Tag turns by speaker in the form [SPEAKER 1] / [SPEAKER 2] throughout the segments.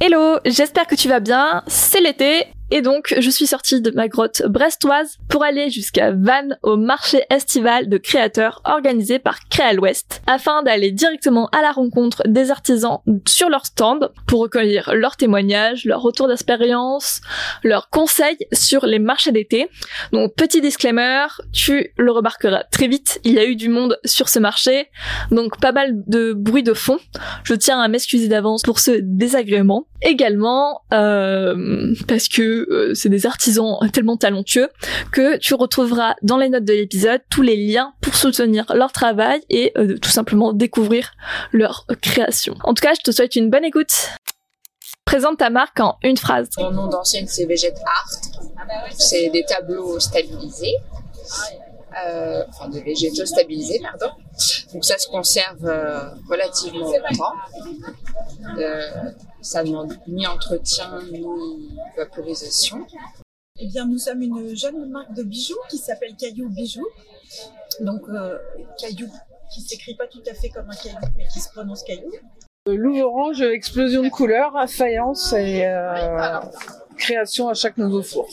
[SPEAKER 1] Hello, j'espère que tu vas bien, c'est l'été et donc, je suis sortie de ma grotte brestoise pour aller jusqu'à Vannes au marché estival de créateurs organisé par Créal Ouest, afin d'aller directement à la rencontre des artisans sur leur stand pour recueillir leurs témoignages, leurs retours d'expérience, leurs conseils sur les marchés d'été. Donc, petit disclaimer, tu le remarqueras très vite, il y a eu du monde sur ce marché, donc pas mal de bruit de fond. Je tiens à m'excuser d'avance pour ce désagrément. Également, euh, parce que euh, c'est des artisans tellement talentueux que tu retrouveras dans les notes de l'épisode tous les liens pour soutenir leur travail et euh, tout simplement découvrir leur création. En tout cas, je te souhaite une bonne écoute. Présente ta marque en une phrase.
[SPEAKER 2] Mon nom d'enseigne, c'est Veget Art. C'est des tableaux stabilisés. Euh, enfin de végétaux stabilisés, pardon. Donc ça se conserve relativement longtemps. Euh, ça ne demande ni entretien ni vaporisation.
[SPEAKER 3] Eh bien, nous sommes une jeune marque de bijoux qui s'appelle Caillou Bijoux. Donc, euh, Caillou, qui s'écrit pas tout à fait comme un caillou, mais qui se prononce Caillou.
[SPEAKER 4] Louve orange, explosion de couleurs, faïence et euh, création à chaque nouveau four.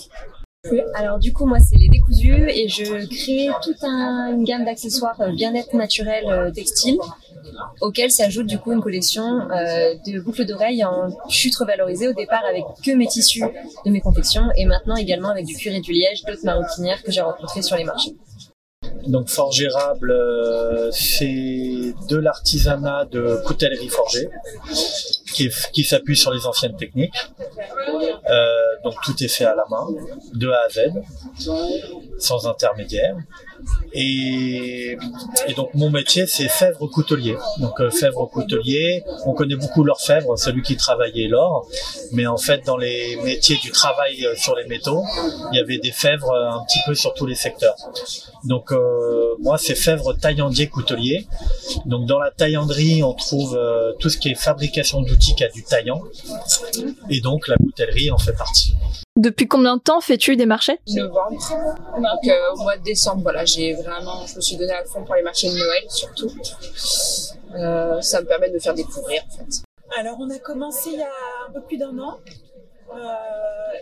[SPEAKER 5] Alors du coup moi c'est les décousus et je crée toute une gamme d'accessoires euh, bien-être naturel euh, textile auquel s'ajoute du coup une collection euh, de boucles d'oreilles en chute revalorisée au départ avec que mes tissus de mes confections et maintenant également avec du cuir et du liège d'autres maroquinières que j'ai rencontrées sur les marchés.
[SPEAKER 6] Donc Forgérable, euh, c'est de l'artisanat de coutellerie forgée qui, s'appuie sur les anciennes techniques. Euh, donc tout est fait à la main, de A à Z, sans intermédiaire. Et, donc mon métier c'est fèvre coutelier. Donc euh, fèvre coutelier, on connaît beaucoup l'orfèvre, celui qui travaillait l'or, mais en fait dans les métiers du travail euh, sur les métaux, il y avait des fèvres un petit peu sur tous les secteurs. Donc moi c'est fèvre taillandier coutelier. Donc dans la taillanderie on trouve tout ce qui est fabrication d'outils a du taillant, et donc la coutellerie en fait partie.
[SPEAKER 1] Depuis combien de temps fais-tu des marchés?
[SPEAKER 2] Novembre. Donc euh, au mois de décembre, voilà, j'ai vraiment, je me suis donné à fond pour les marchés de Noël surtout. Euh, ça me permet de faire découvrir en fait.
[SPEAKER 3] Alors on a commencé il y a un peu plus d'un an. Euh,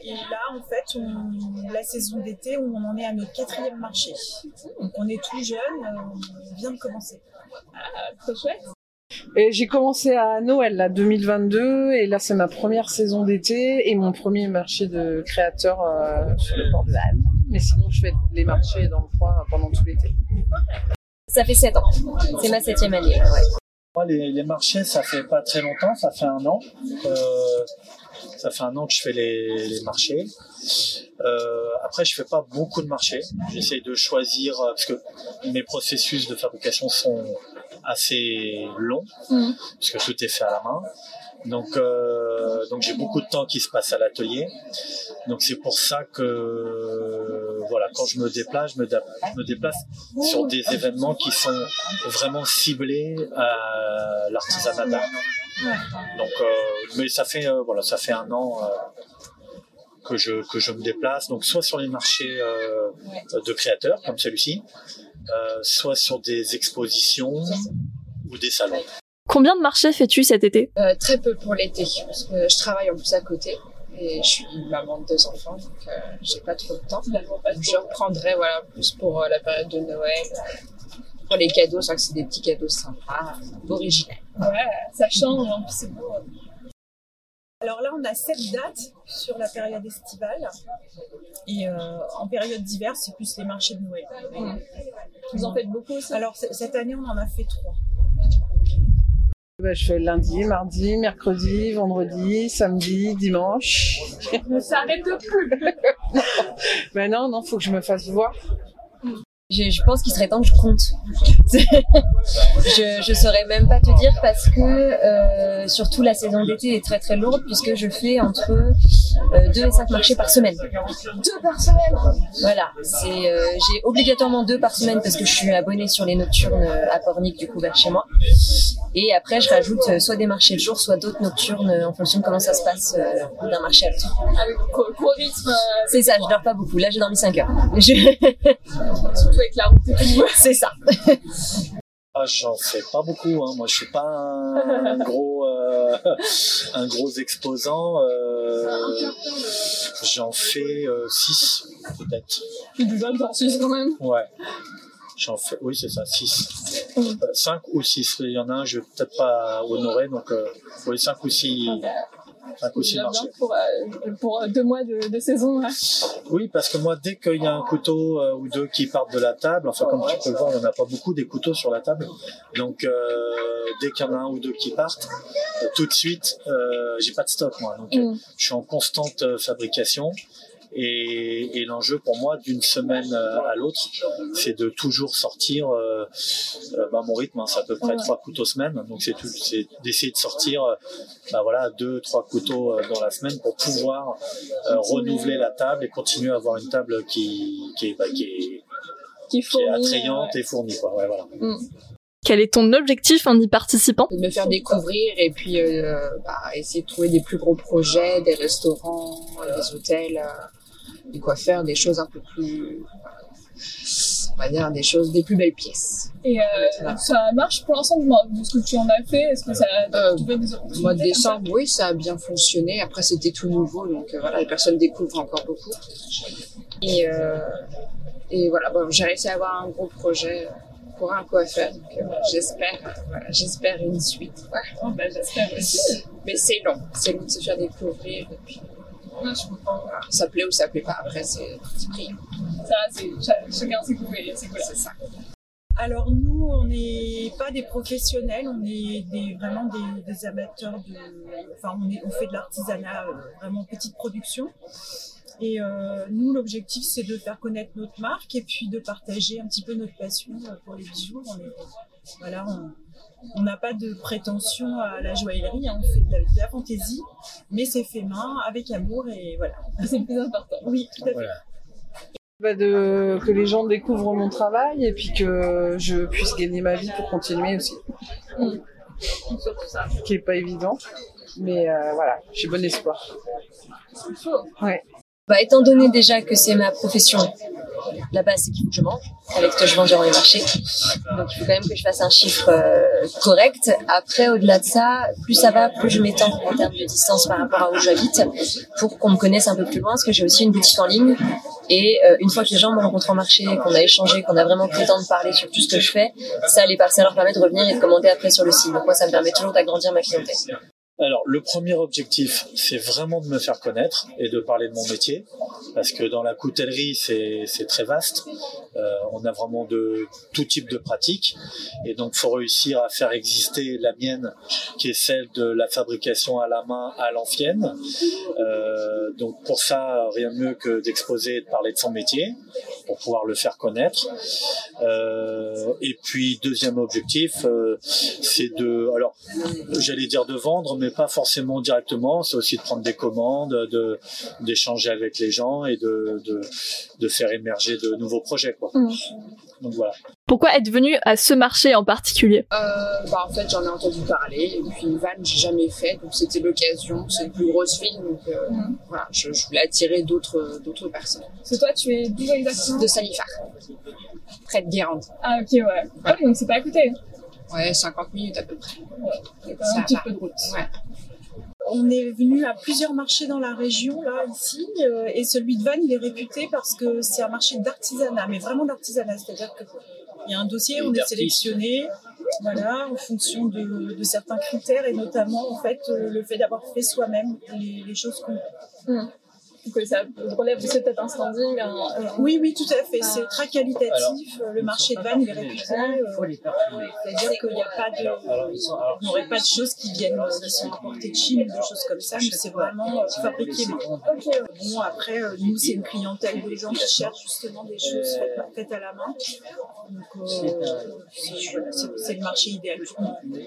[SPEAKER 3] et là, en fait, on, la saison d'été, où on en est à notre quatrième marché. Donc on est tout jeune, on vient de commencer.
[SPEAKER 2] Ah, trop chouette.
[SPEAKER 4] Et j'ai commencé à Noël, là, 2022, et là, c'est ma première saison d'été et mon premier marché de créateurs euh, sur le port de Vannes. Mais sinon, je fais les marchés dans le coin pendant tout l'été.
[SPEAKER 5] Ça fait 7 ans. C'est ma septième année. Ouais.
[SPEAKER 6] Moi, les, les, marchés, ça fait pas très longtemps, ça fait un an. Euh, ça fait un an que je fais les, les marchés. Euh, après, je fais pas beaucoup de marchés. J'essaie de choisir parce que mes processus de fabrication sont assez long mmh. parce que tout est fait à la main. Donc, euh, donc j'ai beaucoup de temps qui se passe à l'atelier. Donc c'est pour ça que voilà, quand je me déplace, je me, je me déplace sur des événements qui sont vraiment ciblés à l'artisanat d'art. Donc, euh, mais ça fait euh, voilà, ça fait un an que je que je me déplace. Donc soit sur les marchés de créateurs comme celui-ci, soit sur des expositions ou des salons.
[SPEAKER 1] Combien de marchés fais-tu cet été?
[SPEAKER 2] Euh, Très peu pour l'été, parce que je travaille en plus à côté et je suis maman de deux enfants, donc euh, j'ai pas trop de temps. Je reprendrai voilà plus pour euh, la période de Noël, pour les cadeaux, que c'est des petits cadeaux sympas, originaux.
[SPEAKER 3] Ouais, ça change, hein, c'est beau. Alors là, on a sept dates sur la période estivale. Et euh, en période d'hiver, c'est plus les marchés de Noël.
[SPEAKER 2] Mmh. Vous en faites beaucoup aussi?
[SPEAKER 3] Alors cette année, on en a fait trois.
[SPEAKER 4] Bah, je fais lundi, mardi, mercredi, vendredi, samedi, dimanche.
[SPEAKER 1] Ne s'arrête plus.
[SPEAKER 4] Ben non, non, faut que je me fasse voir.
[SPEAKER 5] Je, je pense qu'il serait temps que je compte. je, je saurais même pas te dire parce que euh, surtout la saison d'été est très très lourde puisque je fais entre euh, 2 et 5 marchés par semaine. Deux par semaine Voilà, c'est euh, j'ai obligatoirement deux par semaine parce que je suis abonnée sur les nocturnes euh, à Pornic du coup vers chez moi. Et après je rajoute euh, soit des marchés de jour, soit d'autres nocturnes euh, en fonction de comment ça se passe euh, d'un marché à l'autre.
[SPEAKER 1] Avec gros rythme, euh,
[SPEAKER 5] C'est ça, je dors pas beaucoup. Là j'ai dormi 5 heures. Je-
[SPEAKER 1] surtout avec la route et tout.
[SPEAKER 5] c'est ça.
[SPEAKER 6] Ah, j'en fais pas beaucoup. Hein. Moi, je suis pas un, un gros, euh, un gros exposant. Euh, j'en fais 6 peut-être.
[SPEAKER 1] Tu du bonne en Suisse quand même.
[SPEAKER 6] Ouais. J'en fais, oui, c'est ça, 6. 5 ou 6. Il y en a un, je vais peut-être pas honorer, donc euh, oui, 5 ou 6. 5 ou 6
[SPEAKER 1] Bien,
[SPEAKER 6] marchés.
[SPEAKER 1] bien pour, euh, pour euh, deux mois de, de saison. ouais.
[SPEAKER 6] Oui, parce que moi, dès qu'il y a un couteau euh, ou deux qui partent de la table, enfin comme tu peux le voir, il n'y en a pas beaucoup des couteaux sur la table. Donc, dès qu'il y en a un ou deux qui partent, tout de suite, j'ai pas de stock moi. Donc,
[SPEAKER 1] Mm.
[SPEAKER 6] je suis en constante fabrication. Et, et l'enjeu pour moi d'une semaine euh, à l'autre, c'est de toujours sortir. Euh, euh, bah, mon rythme, hein, c'est à peu près trois couteaux semaine. Donc c'est tout, c'est d'essayer de sortir, bah, voilà, deux, trois couteaux dans la semaine pour pouvoir euh, renouveler la table et continuer à avoir une table qui, qui est, bah, qui est,
[SPEAKER 1] Qui
[SPEAKER 6] qui est
[SPEAKER 1] fournit,
[SPEAKER 6] attrayante
[SPEAKER 1] ouais.
[SPEAKER 6] et fournie. Quoi. Ouais, voilà.
[SPEAKER 1] Quel est ton objectif en y participant
[SPEAKER 2] de me faire découvrir et puis euh, bah, essayer de trouver des plus gros projets, des restaurants, des hôtels, euh, des coiffeurs, des choses un peu plus, on va dire des choses, des plus belles pièces.
[SPEAKER 7] Et euh, ça marche pour moi, de ce que tu en as fait? Est-ce que ça a
[SPEAKER 2] Euh,
[SPEAKER 7] trouvé des
[SPEAKER 2] Au
[SPEAKER 7] opportunités
[SPEAKER 2] mois de décembre, oui, ça a bien fonctionné. Après, c'était tout nouveau, donc euh, voilà, les personnes découvrent encore beaucoup. Et, et voilà, bon, j'ai réussi à avoir un gros projet pour un coiffeur, donc j'espère, voilà, j'espère une suite. Ouais.
[SPEAKER 7] Oh, bah, J'espère aussi.
[SPEAKER 2] Mais c'est long, c'est long de se faire découvrir. Et puis,
[SPEAKER 7] Je comprends.
[SPEAKER 2] ça plaît ou ça plaît pas. Après, c'est parti pris.
[SPEAKER 7] Ça, c'est cha- chacun ses goûts et ses couleurs.
[SPEAKER 2] C'est ça.
[SPEAKER 3] Alors nous, on n'est pas des professionnels, on est des, vraiment des, des amateurs de... Enfin, on, est, on fait de l'artisanat, euh, vraiment petite production. Et euh, nous, l'objectif, c'est de faire connaître notre marque et puis de partager un petit peu notre passion euh, pour les bijoux. On est, voilà, on- on n'a pas de prétention à la joaillerie, hein, on fait de la, de la fantaisie, mais c'est fait main, avec amour et voilà.
[SPEAKER 7] C'est le plus important.
[SPEAKER 3] Oui, tout à fait.
[SPEAKER 6] Voilà.
[SPEAKER 4] Bah, de, que les gens découvrent mon travail et puis que je puisse gagner ma vie pour continuer aussi.
[SPEAKER 7] Surtout ça.
[SPEAKER 4] Ce qui est pas évident. Mais euh, voilà, j'ai bon espoir. Ouais.
[SPEAKER 5] Bah, étant donné déjà que c'est ma profession, la base c'est qu'il faut que je mange, avec ce que je vends durant les marchés. Donc il faut quand même que je fasse un chiffre euh, correct. Après, au-delà de ça, plus ça va, plus je m'étends en termes de distance par rapport à où j'habite, pour qu'on me connaisse un peu plus loin, parce que j'ai aussi une boutique en ligne. Et euh, une fois que les gens me rencontrent en marché, qu'on a échangé, qu'on a vraiment pris le temps de parler sur tout ce que je fais, ça, les, ça leur permet de revenir et de commander après sur le site. Donc moi, ça me permet toujours d'agrandir ma clientèle.
[SPEAKER 6] Alors, le premier objectif, c'est vraiment de me faire connaître et de parler de mon métier, parce que dans la coutellerie, c'est très vaste. Euh, on a vraiment de tout type de pratiques, et donc faut réussir à faire exister la mienne, qui est celle de la fabrication à la main à l'ancienne. Euh, donc pour ça, rien de mieux que d'exposer et de parler de son métier pour pouvoir le faire connaître. Euh, et puis deuxième objectif, euh, c'est de, alors j'allais dire de vendre, mais pas forcément directement. C'est aussi de prendre des commandes, de d'échanger avec les gens et de, de de faire émerger de nouveaux projets, quoi.
[SPEAKER 1] Mm.
[SPEAKER 6] Donc voilà.
[SPEAKER 1] Pourquoi être venu à ce marché en particulier?
[SPEAKER 2] Euh, bah, en fait, j'en ai entendu parler. Et puis, Van, j'ai jamais fait. Donc, c'était l'occasion. C'est une plus grosse ville. Donc, euh,
[SPEAKER 7] Mhm.
[SPEAKER 2] voilà, je, je voulais attirer d'autres d'autres personnes.
[SPEAKER 7] Parce que toi, tu es d'où exactement?
[SPEAKER 2] De Salifar. Près de Guérande.
[SPEAKER 7] Ah, ok, ouais. Ah, donc c'est pas à côté.
[SPEAKER 2] Ouais, 50 minutes à peu près.
[SPEAKER 7] Quand même
[SPEAKER 2] Ça
[SPEAKER 7] un petit
[SPEAKER 2] va.
[SPEAKER 7] peu de route.
[SPEAKER 2] Ouais.
[SPEAKER 3] On est venu à plusieurs marchés dans la région, là, ici, euh, et celui de Vannes, il est réputé parce que c'est un marché d'artisanat, mais vraiment d'artisanat, c'est-à-dire que il y a un dossier, on est sélectionné, voilà, en fonction de, de certains critères, et notamment, en fait, euh, le fait d'avoir fait soi-même les, les choses qu'on
[SPEAKER 7] que ça relève aussi peut-être un standing. Un, un-
[SPEAKER 3] Oui, oui, tout à fait. C'est très qualitatif. Le marché de Vannes il est réputé. euh, C'est-à-dire qu'il n'y a pas de, il n'y aurait pas de choses qui viennent, euh, qui sont importées de Chine, des choses comme ça, mais c'est vraiment euh, fabriqué. Bon, après, euh, nous, c'est une clientèle de gens qui cherchent justement des choses faites, à la main. Donc, euh, c'est le marché idéal pour nous.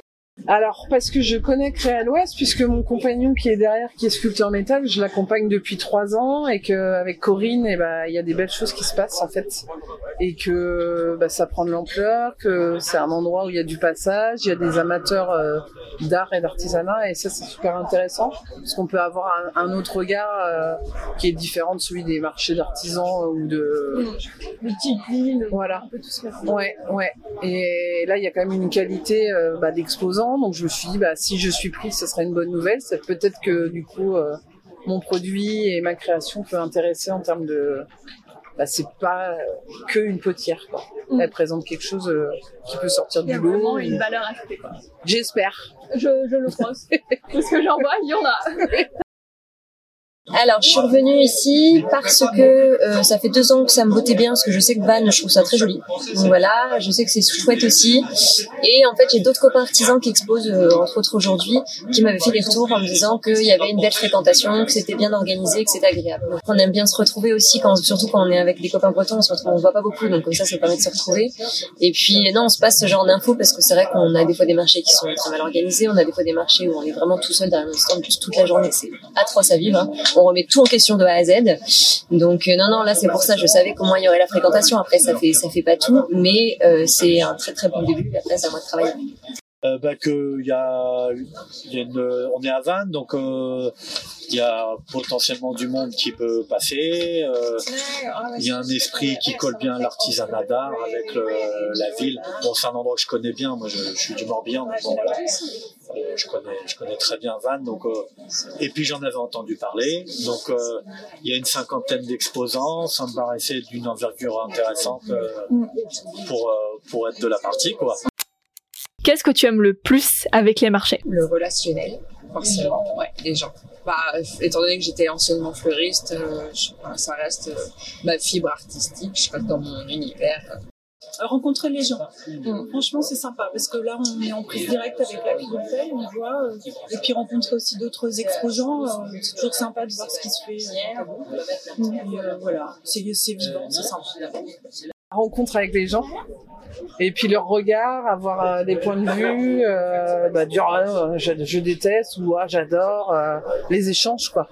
[SPEAKER 4] Alors, parce que je connais Créal Ouest, puisque mon compagnon qui est derrière, qui est sculpteur métal, je l'accompagne depuis trois ans et que avec Corinne, eh ben, il y a des belles choses qui se passent en fait, et que bah, ça prend de l'ampleur, que c'est un endroit où il y a du passage, il y a des amateurs euh, d'art et d'artisanat, et ça c'est super intéressant, parce qu'on peut avoir un, un autre regard euh, qui est différent de celui des marchés d'artisans ou de voilà. Ouais, ouais. Et là, il y a quand même une qualité euh, bah, d'exposant. Donc, je me suis dit, bah, si je suis prise, ce serait une bonne nouvelle. C'est peut-être que du coup, euh, mon produit et ma création peut intéresser en termes de. Bah, c'est pas que une potière. Quoi.
[SPEAKER 7] Mm.
[SPEAKER 4] Elle présente quelque chose euh, qui peut sortir
[SPEAKER 7] Il y
[SPEAKER 4] du
[SPEAKER 7] a
[SPEAKER 4] lot.
[SPEAKER 7] vraiment
[SPEAKER 4] et-
[SPEAKER 7] une valeur ajoutée.
[SPEAKER 4] J'espère.
[SPEAKER 7] Je, je le pense. Parce que j'en vois, il y en a.
[SPEAKER 5] Alors, je suis revenue ici parce que euh, ça fait deux ans que ça me bottait bien, parce que je sais que Vannes, je trouve ça très joli. Donc voilà, je sais que c'est chouette aussi. Et en fait, j'ai d'autres copains artisans qui exposent, euh, entre autres aujourd'hui, qui m'avaient fait des retours en me disant qu'il y avait une belle fréquentation, que c'était bien organisé, que c'était agréable. Donc, on aime bien se retrouver aussi, quand, surtout quand on est avec des copains bretons, on se retrouve, on voit pas beaucoup, donc comme ça, ça permet de se retrouver. Et puis, non, on se passe ce genre d'infos parce que c'est vrai qu'on a des fois des marchés qui sont très mal organisés, on a des fois des marchés où on est vraiment tout seul derrière un stand toute la journée, c'est atroce à vivre. hein. On remet tout en question de A à Z. Donc euh, non, non, là c'est pour ça, je savais comment il y aurait la fréquentation. Après, ça fait ça fait pas tout, mais euh, c'est un très très bon début. Après, c'est à de travailler.
[SPEAKER 6] Euh, bah, que y a, on est à Vannes, donc euh, il y a potentiellement du monde qui peut passer. euh, il y a un esprit qui colle bien l'artisanat d'art avec le- la ville. Bon, c'est un endroit que je connais bien. Moi, je, suis du Morbihan, donc. Euh, je connais, très bien Vannes. Donc, euh, et puis j'en avais entendu parler. Donc, euh, il y a une cinquantaine d'exposants. Ça me paraissait d'une envergure intéressante euh, pour euh, pour être de la partie, quoi.
[SPEAKER 1] Qu'est-ce que tu aimes le plus avec les marchés?
[SPEAKER 2] Le relationnel, forcément, ouais, les gens. Bah, étant donné que j'étais anciennement fleuriste, euh, je- ça reste euh, ma fibre artistique, je reste dans mon univers.
[SPEAKER 3] Euh, rencontrer les gens. Franchement, c'est sympa parce que là, on est en prise directe avec la clientèle, on voit, euh, et puis rencontrer aussi d'autres exposants. euh, c'est toujours sympa de voir ce qui se fait. euh, euh, voilà, c'est c'est vivant, c'est sympa.
[SPEAKER 4] Rencontre avec les gens. Et puis leur regard, avoir euh, des points de vue, euh, bah, dire ah, je, je déteste ou ah, j'adore, euh, les échanges quoi.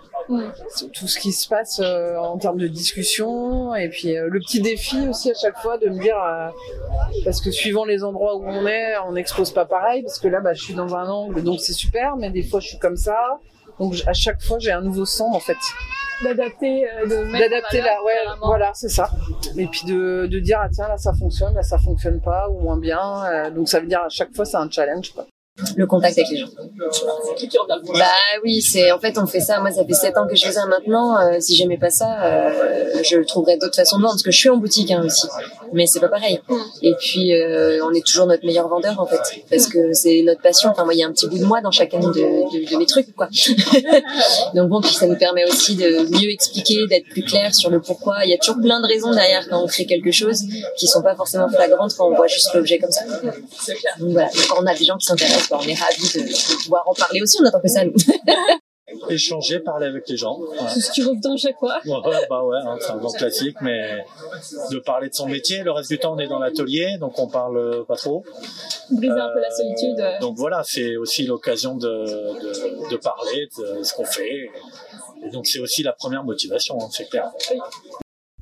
[SPEAKER 4] C'est Tout ce qui se passe euh, en termes de discussion. Et puis le petit défi aussi à chaque fois de me dire parce que suivant les endroits où on est, on n'expose pas pareil parce que là bah, je suis dans un angle donc c'est super mais des fois je suis comme ça. Donc à chaque fois j'ai un nouveau stand en fait
[SPEAKER 7] D'adapter, euh, de mettre en
[SPEAKER 4] d'adapter là ouais voilà c'est ça et puis de, de dire ah tiens là ça fonctionne là ça fonctionne pas ou moins bien Euh, donc ça veut dire à chaque fois c'est un challenge quoi.
[SPEAKER 5] Le contact avec les gens. Bah oui, c'est en fait on fait ça. Moi, ça fait sept ans que je fais ça maintenant. Euh, si j'aimais pas ça, euh, je trouverais d'autres façons de vendre parce que je suis en boutique hein, aussi, mais c'est pas pareil. Et puis euh, on est toujours notre meilleur vendeur en fait, parce que c'est notre passion. Enfin moi, il y a un petit bout de moi dans chacun de, de, de mes trucs quoi. Donc bon, puis ça nous permet aussi de mieux expliquer, d'être plus clair sur le pourquoi. Il y a toujours plein de raisons derrière quand on crée quelque chose qui sont pas forcément flagrantes quand on voit juste l'objet comme ça. Donc voilà, quand on a des gens qui s'intéressent, bah, on est ravis de, de pouvoir en parler aussi. On attend que ça nous.
[SPEAKER 6] Échanger, parler avec les gens. Voilà.
[SPEAKER 7] Tout ce qui revient à chaque fois.
[SPEAKER 6] Ouais, bah ouais, hein, c'est un grand classique, mais de parler de son métier. Le reste du temps, on est dans l'atelier, donc on parle pas trop.
[SPEAKER 7] Briser un peu la
[SPEAKER 6] Euh,
[SPEAKER 7] solitude. euh.
[SPEAKER 6] Donc voilà, c'est aussi l'occasion de, de, de parler de ce qu'on fait. Et donc c'est aussi la première motivation, hein, c'est clair.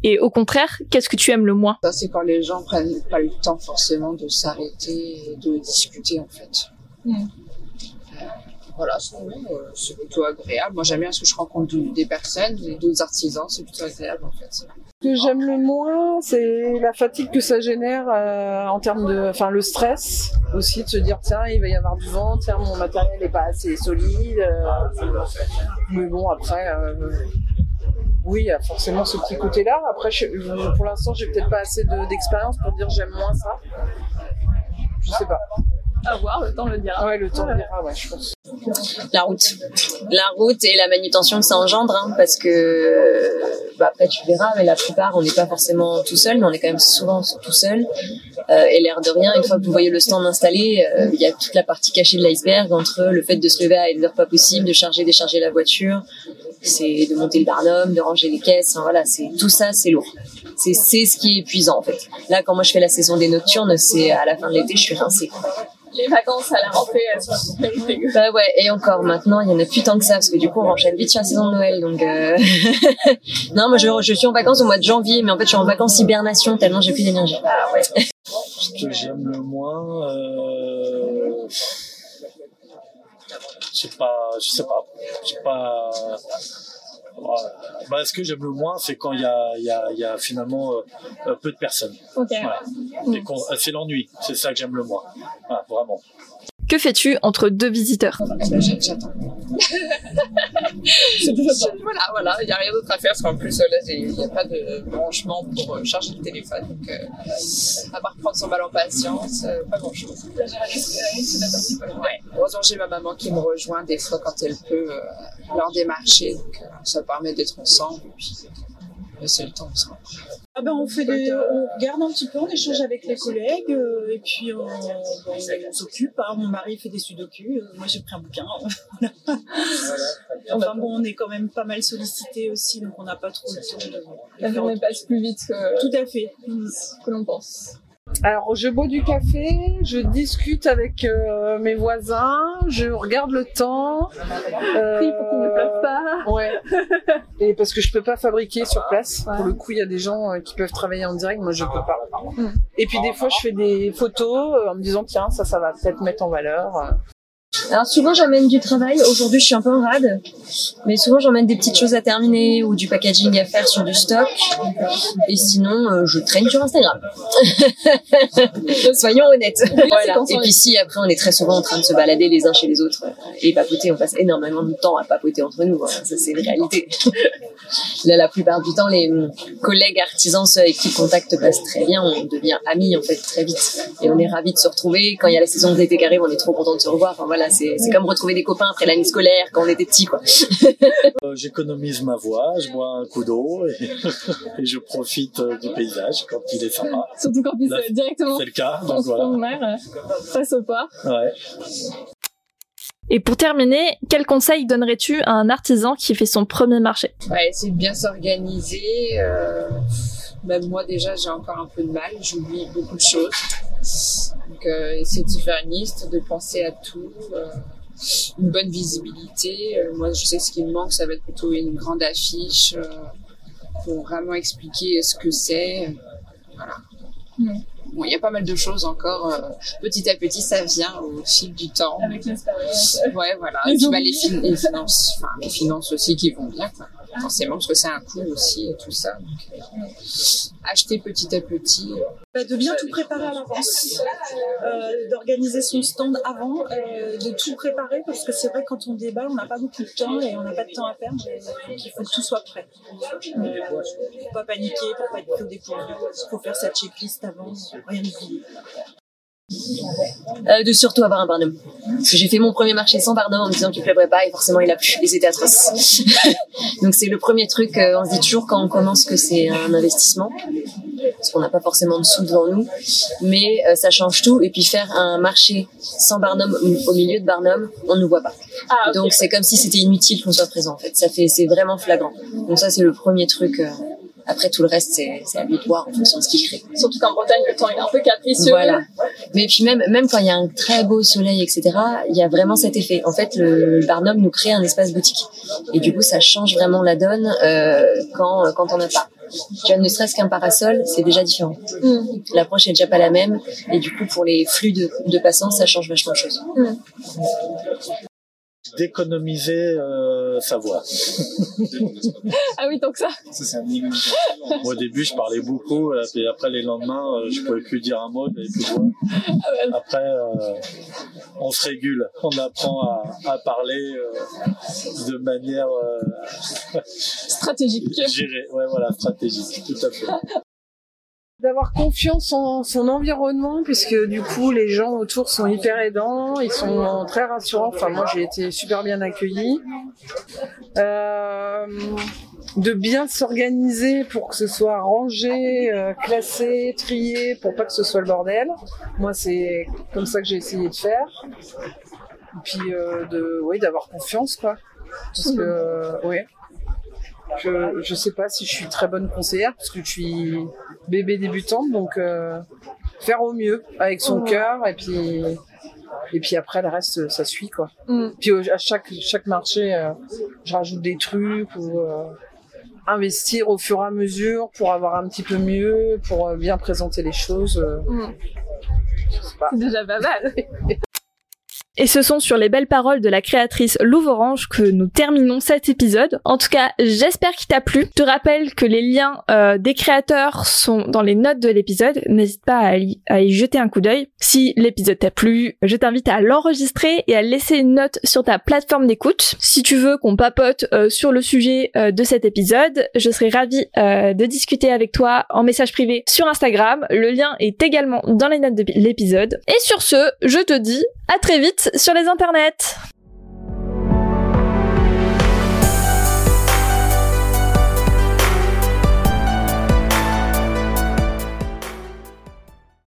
[SPEAKER 1] Et au contraire, qu'est-ce que tu aimes le moins?
[SPEAKER 2] Ça, c'est quand les gens prennent pas le temps forcément de s'arrêter et de discuter, en fait.
[SPEAKER 7] Mm.
[SPEAKER 2] Voilà, euh, c'est plutôt agréable. Moi, j'aime bien parce que je rencontre des personnes, d'autres artisans, c'est plutôt agréable, en fait.
[SPEAKER 4] Ce que j'aime le moins, c'est la fatigue que ça génère euh, en termes de, enfin le stress aussi de se dire tiens il va y avoir du vent, tiens mon matériel n'est pas assez solide. euh, mais bon après, oui il y a forcément ce petit côté-là. Après pour l'instant j'ai peut-être pas assez de- d'expérience pour dire j'aime moins ça. Je sais pas.
[SPEAKER 1] À voir, le temps le dira.
[SPEAKER 4] Ouais, le temps le dira, ouais, je pense.
[SPEAKER 5] La route. La route et la manutention que ça engendre, hein, parce que bah, après tu verras, mais la plupart on n'est pas forcément tout seul, mais on est quand même souvent tout seul. Euh, et l'air de rien, une fois que vous voyez le stand installé, euh, il y a toute la partie cachée de l'iceberg entre le fait de se lever à une heure pas possible, de charger, décharger la voiture, c'est de monter le barnum, de ranger les caisses. Enfin, voilà, c'est tout ça, c'est lourd. C'est c'est ce qui est épuisant en fait. Là, quand moi je fais la saison des nocturnes, c'est à la fin de l'été, je suis rincée.
[SPEAKER 7] Les vacances à la rentrée, elles sont.
[SPEAKER 5] Bah ouais, et encore maintenant, il y en a plus tant que ça, parce que du coup, on enchaîne vite sur la saison de Noël, donc euh... non, moi je, je suis en vacances au mois de janvier, mais en fait, je suis en vacances hibernation tellement j'ai plus d'énergie.
[SPEAKER 7] Ah ouais.
[SPEAKER 6] Ce que j'aime le moins, euh... je sais pas, je sais pas, je sais pas. Ouais. Bah, ce que j'aime le moins, c'est quand il y a, y, a, y a finalement euh, euh, peu de personnes.
[SPEAKER 7] Ok.
[SPEAKER 6] Voilà. Et qu'on- C'est l'ennui, c'est ça que j'aime le moins. Voilà, vraiment.
[SPEAKER 1] Que fais-tu entre deux visiteurs
[SPEAKER 2] Bah, j'- J'attends.
[SPEAKER 7] C'est toujours ça.
[SPEAKER 2] Voilà, voilà, il n'y a rien d'autre à faire parce qu'en plus, là, il n'y a pas de branchement pour euh, charger le téléphone. Donc, euh, à part prendre son mal en patience, euh, pas grand-chose. Ouais. Heureusement, j'ai ma maman qui me rejoint des fois quand elle peut euh, lors des marchés. Donc, euh, ça permet d'être ensemble. Et puis, c'est le temps.
[SPEAKER 3] Ah ben on fait des, on regarde un petit peu, on échange avec les collègues euh, et puis on, s'occupe. hein. Mon mari fait des sudoku, euh, moi j'ai pris un bouquin. enfin bon, on est quand même pas mal sollicité aussi, donc on n'a pas trop le temps de,
[SPEAKER 7] La
[SPEAKER 3] faire
[SPEAKER 7] journée passe plus vite que,
[SPEAKER 3] Tout à fait.
[SPEAKER 7] Que l'on pense.
[SPEAKER 4] Alors, je bois du café, je discute avec euh, mes voisins, je regarde le temps. Euh,
[SPEAKER 1] pour qu'on ne pleuve pas.
[SPEAKER 4] Ouais. Et parce que je peux pas fabriquer sur place. Pour le coup, il y a des gens euh, qui peuvent travailler en direct, moi je peux pas. Et puis des fois, je fais des photos euh, en me disant tiens, ça, ça va peut-être mettre en valeur.
[SPEAKER 5] Alors souvent j'emmène du travail. Aujourd'hui je suis un peu en rade, mais souvent j'emmène des petites choses à terminer ou du packaging à faire sur du stock. Et sinon euh, je traîne sur Instagram. Soyons honnêtes. Voilà. Et puis si après on est très souvent en train de se balader les uns chez les autres euh, et papoter, on passe énormément de temps à papoter entre nous. hein. Ça c'est une réalité. Là la plupart du temps les hum, collègues artisans ceux avec qui contact passe très bien, on devient amis en fait très vite et on est ravis de se retrouver. Quand il y a la saison d'été qui arrive, on est trop content de se revoir. Enfin voilà, c'est c'est comme retrouver des copains après l'année scolaire quand on était petit quoi.
[SPEAKER 6] Euh, J'économise ma voix, je bois un coup d'eau et, et je profite euh, du paysage quand il est sympa.
[SPEAKER 7] Surtout qu'en plus,
[SPEAKER 6] Là,
[SPEAKER 7] euh, directement
[SPEAKER 6] C'est le cas, donc voilà.
[SPEAKER 7] mer, face au port.
[SPEAKER 6] Ouais.
[SPEAKER 1] Et pour terminer, quel conseil donnerais-tu à un artisan qui fait son premier marché?
[SPEAKER 2] Ouais, de bien s'organiser. euh, même moi, déjà, j'ai encore un peu de mal. J'oublie beaucoup de choses. Donc, euh, essayer de se faire une liste, de penser à tout. euh, une bonne visibilité. Euh, moi, je sais ce qui me manque, ça va être plutôt une grande affiche pour vraiment expliquer ce que c'est. Voilà. Bon, il y a pas mal de choses encore. petit à petit, ça vient au fil du temps.
[SPEAKER 7] Avec l'expérience.
[SPEAKER 2] Ouais, voilà.
[SPEAKER 7] Les
[SPEAKER 2] Et puis, bah, les,
[SPEAKER 7] oublis.
[SPEAKER 2] fin- les finances, enfin, les finances aussi qui vont bien, quoi. Forcément, parce que c'est un coût aussi et tout ça. Donc, euh, acheter petit à petit.
[SPEAKER 3] Bah, de bien tout préparer à l'avance, euh, d'organiser son stand avant, euh, de tout préparer parce que c'est vrai quand on déballe on n'a pas beaucoup de temps et on n'a pas de temps à perdre, il faut que tout soit prêt. Euh, pour pas paniquer, pour pas être au dépourvu, il faut faire sa checklist avant, rien n'oublier.
[SPEAKER 5] Euh, de surtout avoir un barnum. J'ai fait mon premier marché sans barnum en me disant qu'il pleurait pas et forcément il a plu et c'était atroce. Donc c'est le premier truc, euh, on se dit toujours quand on commence que c'est un investissement parce qu'on n'a pas forcément de sous devant nous, mais euh, ça change tout et puis faire un marché sans barnum au- milieu de barnum, on ne nous voit pas.
[SPEAKER 7] Ah.
[SPEAKER 5] Donc c'est comme si c'était inutile qu'on soit présent en fait. Ça fait c'est vraiment flagrant. Donc ça c'est le premier truc. Après tout le reste c'est c'est à lui de voir en fonction de ce qu'il crée.
[SPEAKER 7] Surtout qu'en Bretagne, le temps est un peu capricieux.
[SPEAKER 5] Voilà. Mais puis même, même quand il y a un très beau soleil, etc., il y a vraiment cet effet. En fait, le, le Barnum nous crée un espace boutique. Et du coup, ça change vraiment la donne euh, quand, quand on n'a pas. Tu vois, ne serait-ce qu'un parasol, c'est déjà différent.
[SPEAKER 7] Mm.
[SPEAKER 5] L'approche est déjà pas la même. Et du coup, pour les flux de, de passants, ça change vachement de choses.
[SPEAKER 6] D'économiser euh, sa voix.
[SPEAKER 7] Ah oui, tant que ça.
[SPEAKER 6] Moi, au début, je parlais beaucoup, euh, et après les lendemains, euh, je pouvais plus dire un mot, j'avais plus de voix.
[SPEAKER 7] ouais.
[SPEAKER 6] Après, euh, on se régule, on apprend à, à parler euh, de manière euh,
[SPEAKER 7] Stratégique.
[SPEAKER 6] gérée, ouais, voilà, stratégique, tout à fait.
[SPEAKER 4] D'avoir confiance en son environnement puisque du coup les gens autour sont hyper aidants, ils sont très rassurants. Enfin moi j'ai été super bien accueillie. Euh, de bien s'organiser pour que ce soit rangé, euh, classé, trié, pour pas que ce soit le bordel. Moi c'est comme ça que j'ai essayé de faire. Et puis euh, de, oui, d'avoir confiance quoi. Que. Je, je sais pas si je suis très bonne conseillère parce que je suis bébé débutante, donc euh, faire au mieux avec son cœur et puis et puis après le reste ça suit quoi.
[SPEAKER 1] Mm.
[SPEAKER 4] Puis à chaque chaque marché, euh, je rajoute des trucs ou euh, investir au fur et à mesure pour avoir un petit peu mieux, pour euh, bien présenter les choses. euh,
[SPEAKER 1] Mm. C'est déjà pas mal. Et ce sont sur les belles paroles de la créatrice Louve Orange que nous terminons cet épisode. En tout cas, j'espère qu'il t'a plu. Je te rappelle que les liens euh, des créateurs sont dans les notes de l'épisode. N'hésite pas à y, jeter un coup d'œil. Si l'épisode t'a plu, je t'invite à l'enregistrer et à laisser une note sur ta plateforme d'écoute. Si tu veux qu'on papote euh, sur le sujet euh, de cet épisode, je serai ravie de discuter avec toi en message privé sur Instagram. Le lien est également dans les notes de l'épisode. Et sur ce, je te dis à très sur les internets.